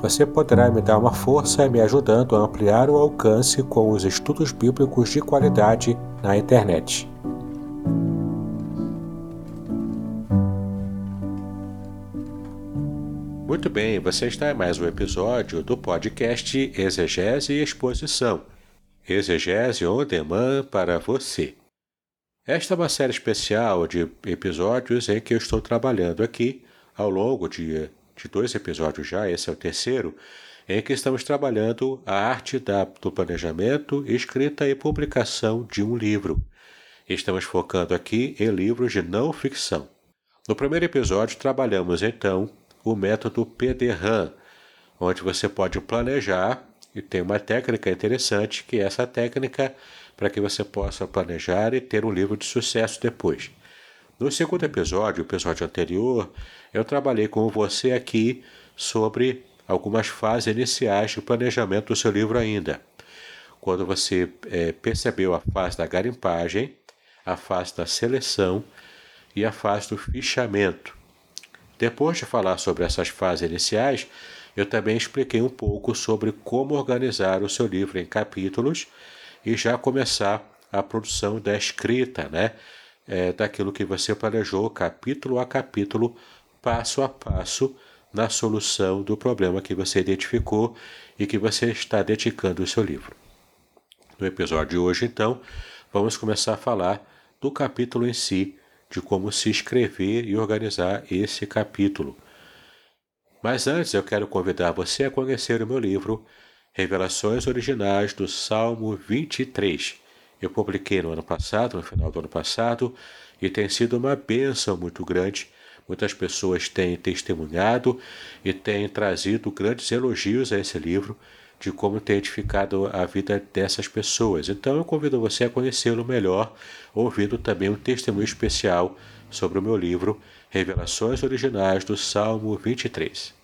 Você poderá me dar uma força me ajudando a ampliar o alcance com os estudos bíblicos de qualidade na internet. Muito bem, você está em mais um episódio do podcast Exegese e Exposição. Exegese on demand para você. Esta é uma série especial de episódios em que eu estou trabalhando aqui ao longo de, de dois episódios já, esse é o terceiro, em que estamos trabalhando a arte da, do planejamento, escrita e publicação de um livro. Estamos focando aqui em livros de não ficção. No primeiro episódio, trabalhamos então o método PDRAM, onde você pode planejar e tem uma técnica interessante que é essa técnica para que você possa planejar e ter um livro de sucesso depois. No segundo episódio, o episódio anterior, eu trabalhei com você aqui sobre algumas fases iniciais do planejamento do seu livro ainda. Quando você é, percebeu a fase da garimpagem, a fase da seleção e a fase do fichamento. Depois de falar sobre essas fases iniciais, eu também expliquei um pouco sobre como organizar o seu livro em capítulos e já começar a produção da escrita, né? É, daquilo que você planejou, capítulo a capítulo, passo a passo, na solução do problema que você identificou e que você está dedicando o seu livro. No episódio de hoje, então, vamos começar a falar do capítulo em si, de como se escrever e organizar esse capítulo. Mas antes eu quero convidar você a conhecer o meu livro Revelações Originais do Salmo 23. Eu publiquei no ano passado, no final do ano passado, e tem sido uma bênção muito grande Muitas pessoas têm testemunhado e têm trazido grandes elogios a esse livro de como tem edificado a vida dessas pessoas. Então eu convido você a conhecê-lo melhor, ouvindo também um testemunho especial sobre o meu livro Revelações Originais do Salmo 23.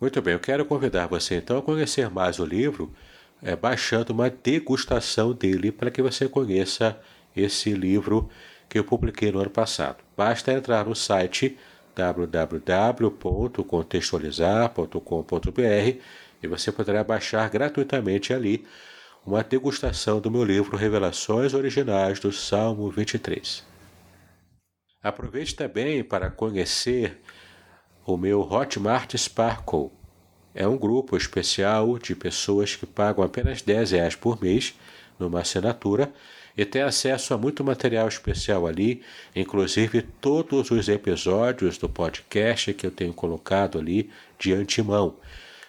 Muito bem, eu quero convidar você então a conhecer mais o livro, é, baixando uma degustação dele para que você conheça esse livro que eu publiquei no ano passado. Basta entrar no site www.contextualizar.com.br e você poderá baixar gratuitamente ali uma degustação do meu livro Revelações Originais do Salmo 23. Aproveite também para conhecer o meu Hotmart Sparkle. É um grupo especial de pessoas que pagam apenas 10 reais por mês numa assinatura e tem acesso a muito material especial ali, inclusive todos os episódios do podcast que eu tenho colocado ali de antemão.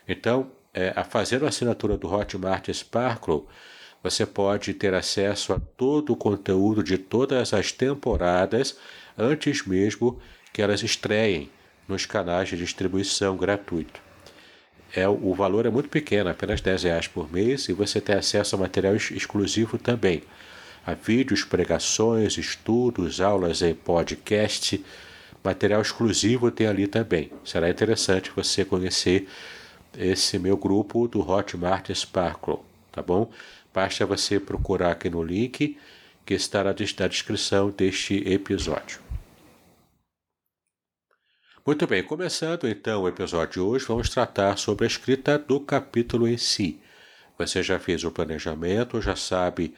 Então, é, a fazer a assinatura do Hotmart Sparkle, você pode ter acesso a todo o conteúdo de todas as temporadas antes mesmo que elas estreiem nos canais de distribuição gratuito. É, o valor é muito pequeno, apenas 10 reais por mês, e você tem acesso a material exclusivo também. A vídeos, pregações, estudos, aulas e podcast, material exclusivo tem ali também. Será interessante você conhecer esse meu grupo do Hotmart Sparkle, tá bom? Basta você procurar aqui no link que está na descrição deste episódio. Muito bem, começando então o episódio de hoje, vamos tratar sobre a escrita do capítulo em si. Você já fez o planejamento, já sabe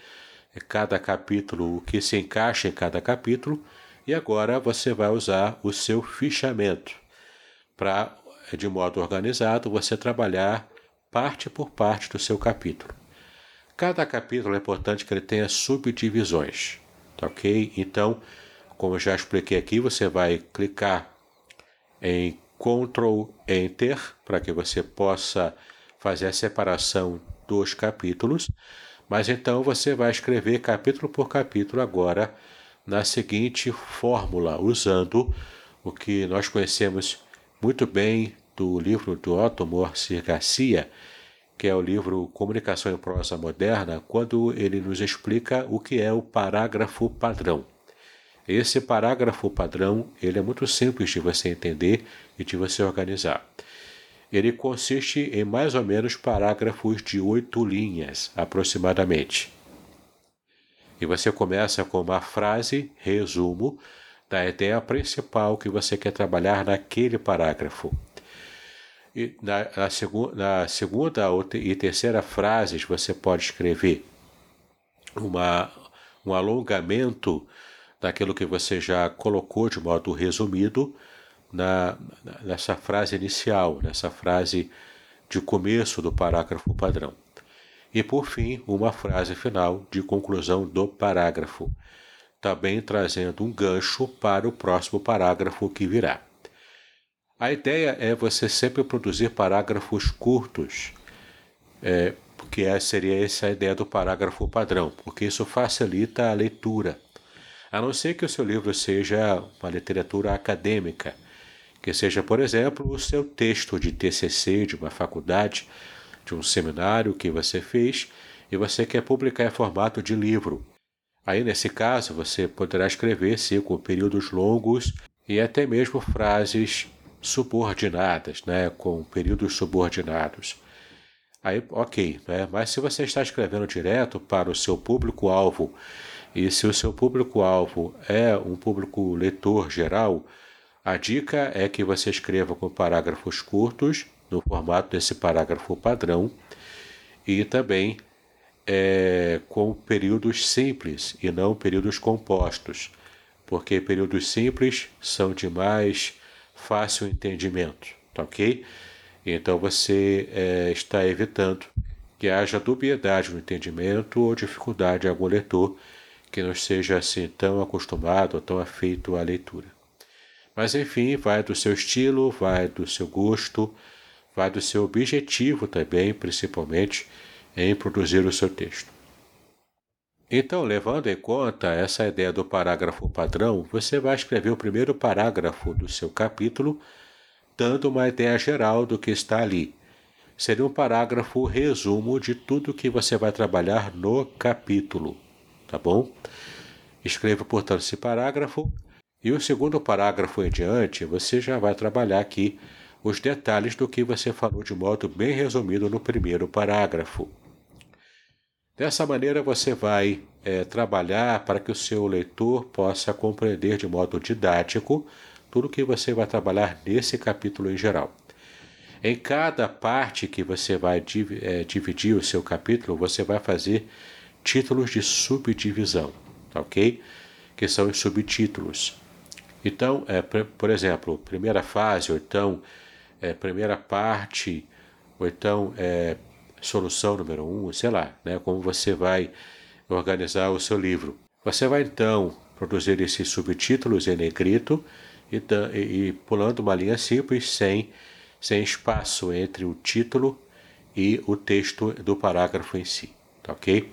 eh, cada capítulo, o que se encaixa em cada capítulo, e agora você vai usar o seu fichamento para, eh, de modo organizado, você trabalhar parte por parte do seu capítulo. Cada capítulo é importante que ele tenha subdivisões, tá ok? Então, como eu já expliquei aqui, você vai clicar em Ctrl Enter para que você possa fazer a separação dos capítulos, mas então você vai escrever capítulo por capítulo agora na seguinte fórmula, usando o que nós conhecemos muito bem do livro do Otto Morsi Garcia, que é o livro Comunicação em Prosa Moderna, quando ele nos explica o que é o parágrafo padrão. Esse parágrafo padrão ele é muito simples de você entender e de você organizar. Ele consiste em mais ou menos parágrafos de oito linhas, aproximadamente. E você começa com uma frase, resumo, da ideia principal que você quer trabalhar naquele parágrafo. E na, na, segu na segunda e terceira frases você pode escrever uma, um alongamento daquilo que você já colocou de modo resumido na, nessa frase inicial, nessa frase de começo do parágrafo padrão. E por fim, uma frase final de conclusão do parágrafo, também trazendo um gancho para o próximo parágrafo que virá. A ideia é você sempre produzir parágrafos curtos, é, porque seria essa a ideia do parágrafo padrão, porque isso facilita a leitura. A não ser que o seu livro seja uma literatura acadêmica, que seja, por exemplo, o seu texto de TCC de uma faculdade, de um seminário que você fez e você quer publicar em formato de livro. Aí, nesse caso, você poderá escrever, sim, com períodos longos e até mesmo frases subordinadas, né, com períodos subordinados. Aí, ok, né? mas se você está escrevendo direto para o seu público-alvo e se o seu público-alvo é um público leitor geral, a dica é que você escreva com parágrafos curtos, no formato desse parágrafo padrão, e também é, com períodos simples e não períodos compostos, porque períodos simples são de mais fácil entendimento, tá ok? Então você é, está evitando que haja dubiedade no entendimento ou dificuldade em algum leitor que não seja assim tão acostumado ou tão afeito à leitura. Mas enfim, vai do seu estilo, vai do seu gosto, vai do seu objetivo também, principalmente, em produzir o seu texto. Então, levando em conta essa ideia do parágrafo padrão, você vai escrever o primeiro parágrafo do seu capítulo, dando uma ideia geral do que está ali. Seria um parágrafo resumo de tudo que você vai trabalhar no capítulo tá bom? Escreva, portanto, esse parágrafo e o segundo parágrafo em diante, você já vai trabalhar aqui os detalhes do que você falou de modo bem resumido no primeiro parágrafo. Dessa maneira, você vai é, trabalhar para que o seu leitor possa compreender de modo didático tudo que você vai trabalhar nesse capítulo em geral. Em cada parte que você vai é, dividir o seu capítulo, você vai fazer títulos de subdivisão, tá ok? Que são os subtítulos. Então, é, por exemplo, primeira fase, ou então é, primeira parte, ou então é, solução número um, sei lá, né, como você vai organizar o seu livro. Você vai então produzir esses subtítulos em negrito e, e, e pulando uma linha simples sem sem espaço entre o título e o texto do parágrafo em si, tá ok?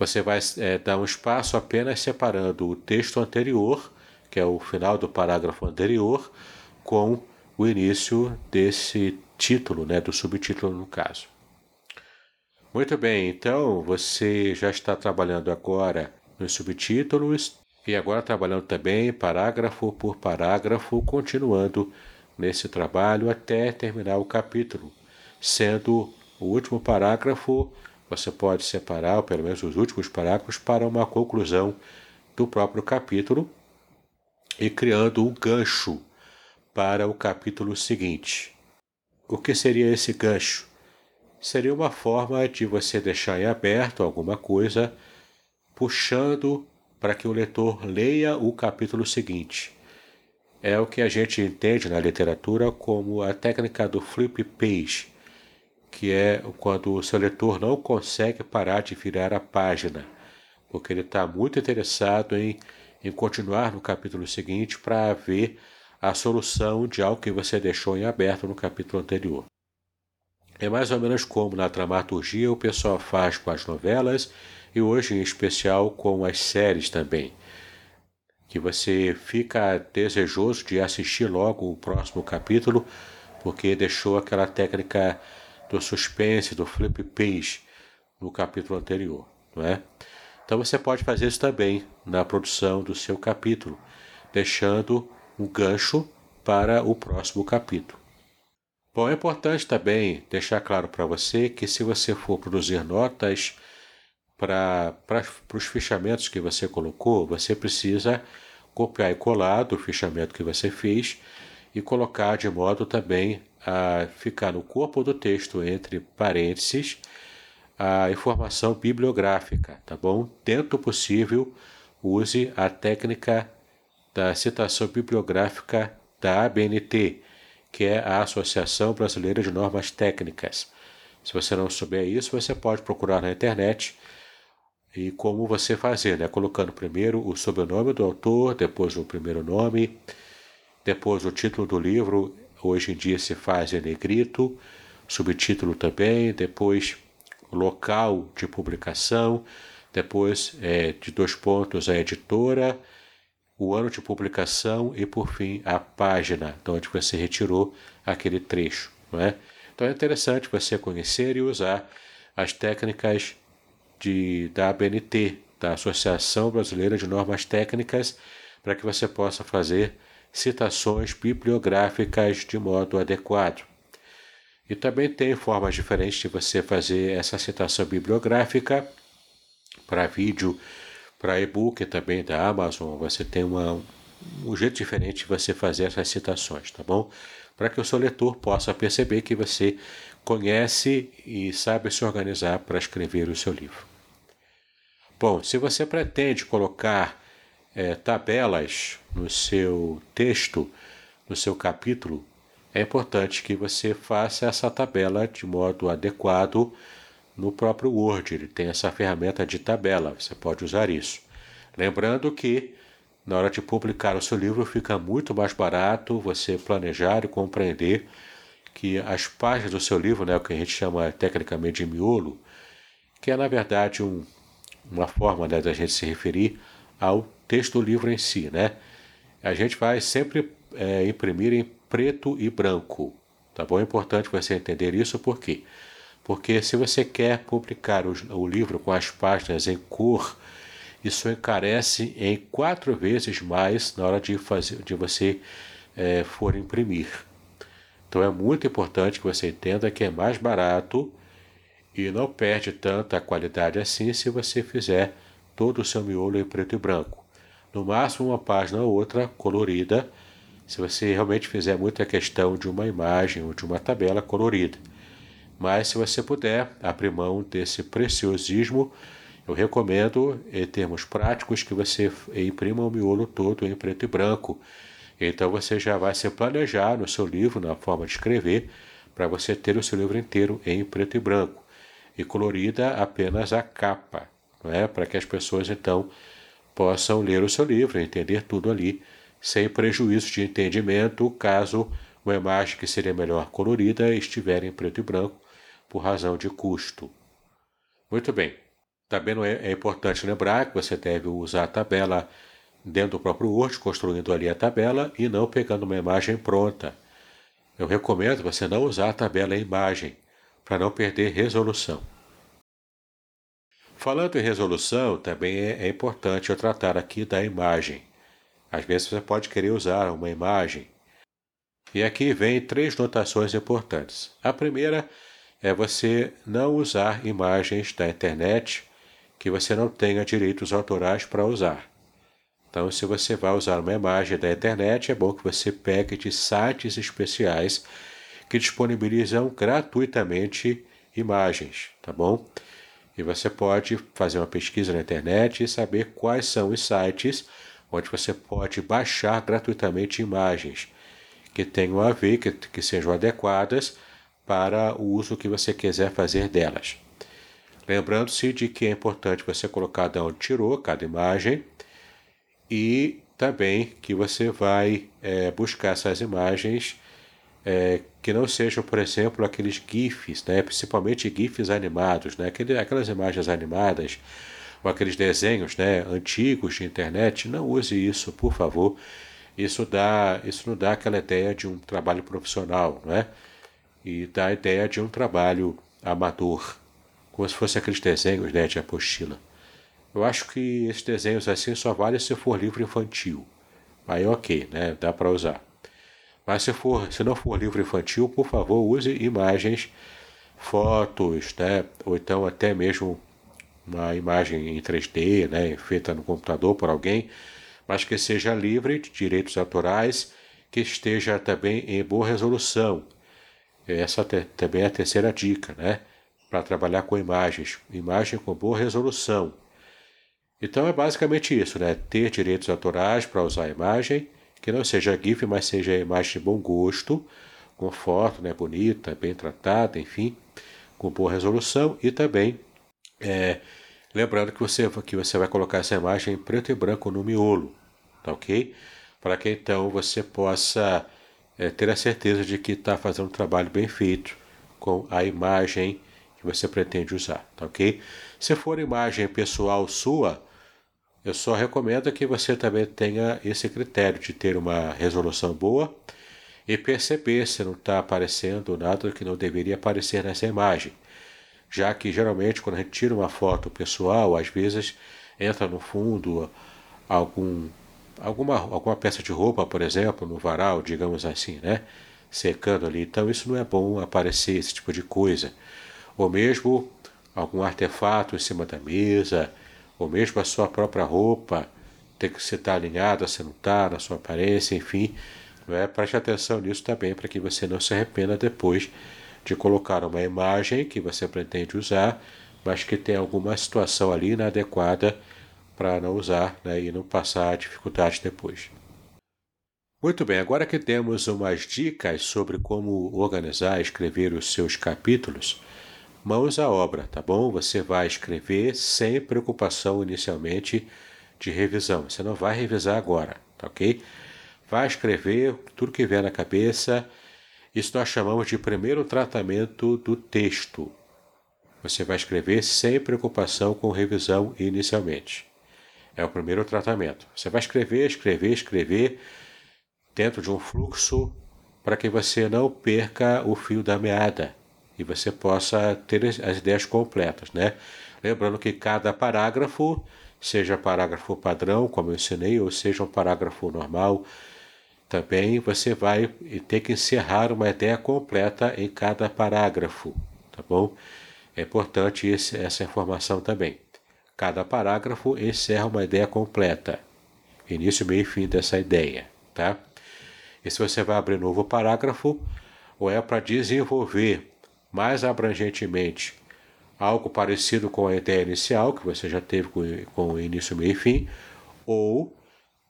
Você vai é, dar um espaço apenas separando o texto anterior, que é o final do parágrafo anterior, com o início desse título, né, do subtítulo no caso. Muito bem, então você já está trabalhando agora nos subtítulos e agora trabalhando também parágrafo por parágrafo, continuando nesse trabalho até terminar o capítulo, sendo o último parágrafo, você pode separar, pelo menos os últimos parágrafos, para uma conclusão do próprio capítulo e criando um gancho para o capítulo seguinte. O que seria esse gancho? Seria uma forma de você deixar em aberto alguma coisa, puxando para que o leitor leia o capítulo seguinte é o que a gente entende na literatura como a técnica do flip page, que é quando o seu leitor não consegue parar de virar a página, porque ele está muito interessado em, em continuar no capítulo seguinte para ver a solução de algo que você deixou em aberto no capítulo anterior. É mais ou menos como na dramaturgia o pessoal faz com as novelas e hoje em especial com as séries também que você fica desejoso de assistir logo o próximo capítulo, porque deixou aquela técnica do suspense, do flip page no capítulo anterior, não é? Então você pode fazer isso também na produção do seu capítulo, deixando um gancho para o próximo capítulo. Bom, é importante também deixar claro para você que se você for produzir notas para os fichamentos que você colocou, você precisa copiar e colar do fichamento que você fez e colocar de modo também a ficar no corpo do texto, entre parênteses, a informação bibliográfica, tá bom? Dentro possível, use a técnica da citação bibliográfica da ABNT, que é a Associação Brasileira de Normas Técnicas. Se você não souber isso, você pode procurar na internet e como você fazer, né? Colocando primeiro o sobrenome do autor, depois o primeiro nome, depois o título do livro, hoje em dia se faz em negrito, subtítulo também, depois local de publicação, depois é, de dois pontos a editora, o ano de publicação e por fim a página de onde você retirou aquele trecho. Não é? Então é interessante você conhecer e usar as técnicas de, da ABNT, da Associação Brasileira de Normas Técnicas, para que você possa fazer citações bibliográficas de modo adequado. E também tem formas diferentes de você fazer essa citação bibliográfica para vídeo, para e-book também da Amazon. Você tem uma, um jeito diferente de você fazer essas citações, tá bom? Para que o seu leitor possa perceber que você conhece e sabe se organizar para escrever o seu livro. Bom, se você pretende colocar é, tabelas no seu texto, no seu capítulo, é importante que você faça essa tabela de modo adequado no próprio Word. Ele tem essa ferramenta de tabela, você pode usar isso. Lembrando que na hora de publicar o seu livro fica muito mais barato você planejar e compreender que as páginas do seu livro, né, o que a gente chama tecnicamente de miolo, que é na verdade um, uma forma né, da gente se referir ao texto livro em si, né? A gente vai sempre é, imprimir em preto e branco, tá bom? É importante você entender isso, por quê? Porque se você quer publicar o, o livro com as páginas em cor, isso encarece em quatro vezes mais na hora de, fazer, de você é, for imprimir. Então é muito importante que você entenda que é mais barato e não perde tanta qualidade assim se você fizer todo o seu miolo em preto e branco. No máximo uma página ou outra colorida, se você realmente fizer muita questão de uma imagem ou de uma tabela colorida. Mas se você puder abrir mão desse preciosismo, eu recomendo, em termos práticos, que você imprima o miolo todo em preto e branco. Então você já vai se planejar no seu livro, na forma de escrever, para você ter o seu livro inteiro em preto e branco. E colorida apenas a capa, não é? para que as pessoas então possam ler o seu livro, entender tudo ali sem prejuízo de entendimento, caso uma imagem que seria melhor colorida estiver em preto e branco por razão de custo. Muito bem. Também é, é importante lembrar que você deve usar a tabela dentro do próprio Word, construindo ali a tabela e não pegando uma imagem pronta. Eu recomendo você não usar a tabela em imagem, para não perder resolução. Falando em resolução, também é, é importante eu tratar aqui da imagem. Às vezes você pode querer usar uma imagem. E aqui vem três notações importantes. A primeira é você não usar imagens da internet que você não tenha direitos autorais para usar. Então, se você vai usar uma imagem da internet, é bom que você pegue de sites especiais que disponibilizam gratuitamente imagens, tá bom? E você pode fazer uma pesquisa na internet e saber quais são os sites onde você pode baixar gratuitamente imagens que tenham a ver, que, que sejam adequadas para o uso que você quiser fazer delas. Lembrando-se de que é importante você colocar de onde tirou cada imagem e também que você vai é, buscar essas imagens é, que não sejam, por exemplo, aqueles GIFs, né? principalmente GIFs animados, né? aquelas imagens animadas ou aqueles desenhos né, antigos de internet, não use isso, por favor. Isso, dá, isso não dá aquela ideia de um trabalho profissional, não é? E dá a ideia de um trabalho amador, como se fosse aqueles desenhos né, de apostila. Eu acho que esses desenhos assim só vale se for livro infantil. Aí ok, né? Dá para usar. Mas se, for, se não for livro infantil, por favor, use imagens, fotos, né? Ou então até mesmo uma imagem em 3D, né, feita no computador por alguém, mas que seja livre de direitos autorais, que esteja também em boa resolução. Essa também é a terceira dica, né? Para trabalhar com imagens. Imagem com boa resolução. Então é basicamente isso, né? Ter direitos autorais para usar a imagem, que não seja GIF, mas seja imagem de bom gosto, com foto, né? Bonita, bem tratada, enfim, com boa resolução e também é, lembrando que você, que você vai colocar essa imagem em preto e branco no miolo, tá ok? Para que então você possa é, ter a certeza de que está fazendo um trabalho bem feito com a imagem que você pretende usar, tá ok? Se for imagem pessoal sua, eu só recomendo que você também tenha esse critério de ter uma resolução boa e perceber se não está aparecendo nada que não deveria aparecer nessa imagem já que geralmente quando a gente tira uma foto pessoal, às vezes entra no fundo algum, alguma, alguma peça de roupa, por exemplo, no varal, digamos assim, né? Secando ali. Então isso não é bom aparecer esse tipo de coisa. Ou mesmo algum artefato em cima da mesa, ou mesmo a sua própria roupa, tem que você estar tá alinhada, se não está, na sua aparência, enfim. Não é? Preste atenção nisso também para que você não se arrependa depois de colocar uma imagem que você pretende usar, mas que tem alguma situação ali inadequada para não usar né, e não passar dificuldade depois. Muito bem, agora que temos umas dicas sobre como organizar e escrever os seus capítulos, mãos à obra, tá bom? Você vai escrever sem preocupação inicialmente de revisão. Você não vai revisar agora, tá ok? Vai escrever tudo que vier na cabeça isso nós chamamos de primeiro tratamento do texto. Você vai escrever sem preocupação com revisão inicialmente. É o primeiro tratamento. Você vai escrever, escrever, escrever dentro de um fluxo para que você não perca o fio da meada e você possa ter as ideias completas, né? Lembrando que cada parágrafo, seja parágrafo padrão, como eu ensinei, ou seja um parágrafo normal, também você vai ter que encerrar uma ideia completa em cada parágrafo, tá bom? É importante esse, essa informação também. Cada parágrafo encerra uma ideia completa, início, meio e fim dessa ideia, tá? E se você vai abrir novo parágrafo, ou é para desenvolver mais abrangentemente algo parecido com a ideia inicial, que você já teve com, com início, meio e fim, ou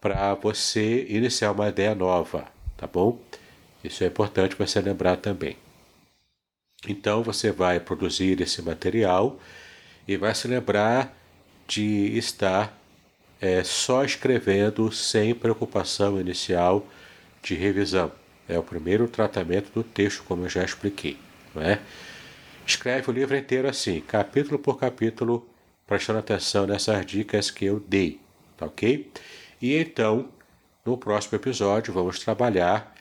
para você iniciar uma ideia nova, tá bom? Isso é importante você lembrar também. Então você vai produzir esse material e vai se lembrar de estar é, só escrevendo sem preocupação inicial de revisão. É o primeiro tratamento do texto, como eu já expliquei. Não é? Escreve o livro inteiro assim, capítulo por capítulo, prestando atenção nessas dicas que eu dei, tá ok? E então, no próximo episódio, vamos trabalhar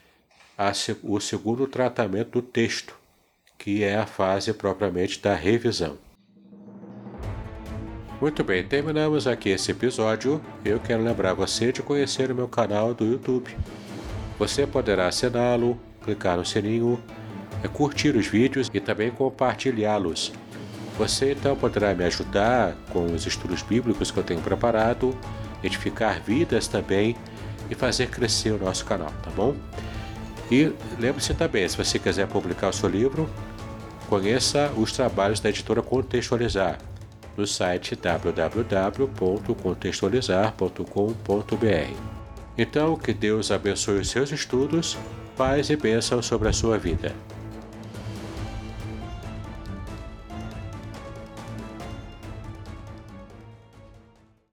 a, o segundo tratamento do texto, que é a fase propriamente da revisão. Muito bem, terminamos aqui esse episódio. Eu quero lembrar você de conhecer o meu canal do YouTube. Você poderá assiná-lo, clicar no sininho, é curtir os vídeos e também compartilhá-los. Você então poderá me ajudar com os estudos bíblicos que eu tenho preparado, edificar vidas também e fazer crescer o nosso canal, tá bom? E lembre-se também, se você quiser publicar o seu livro, conheça os trabalhos da editora Contextualizar no site www.contextualizar.com.br. Então, que Deus abençoe os seus estudos, paz e bênção sobre a sua vida.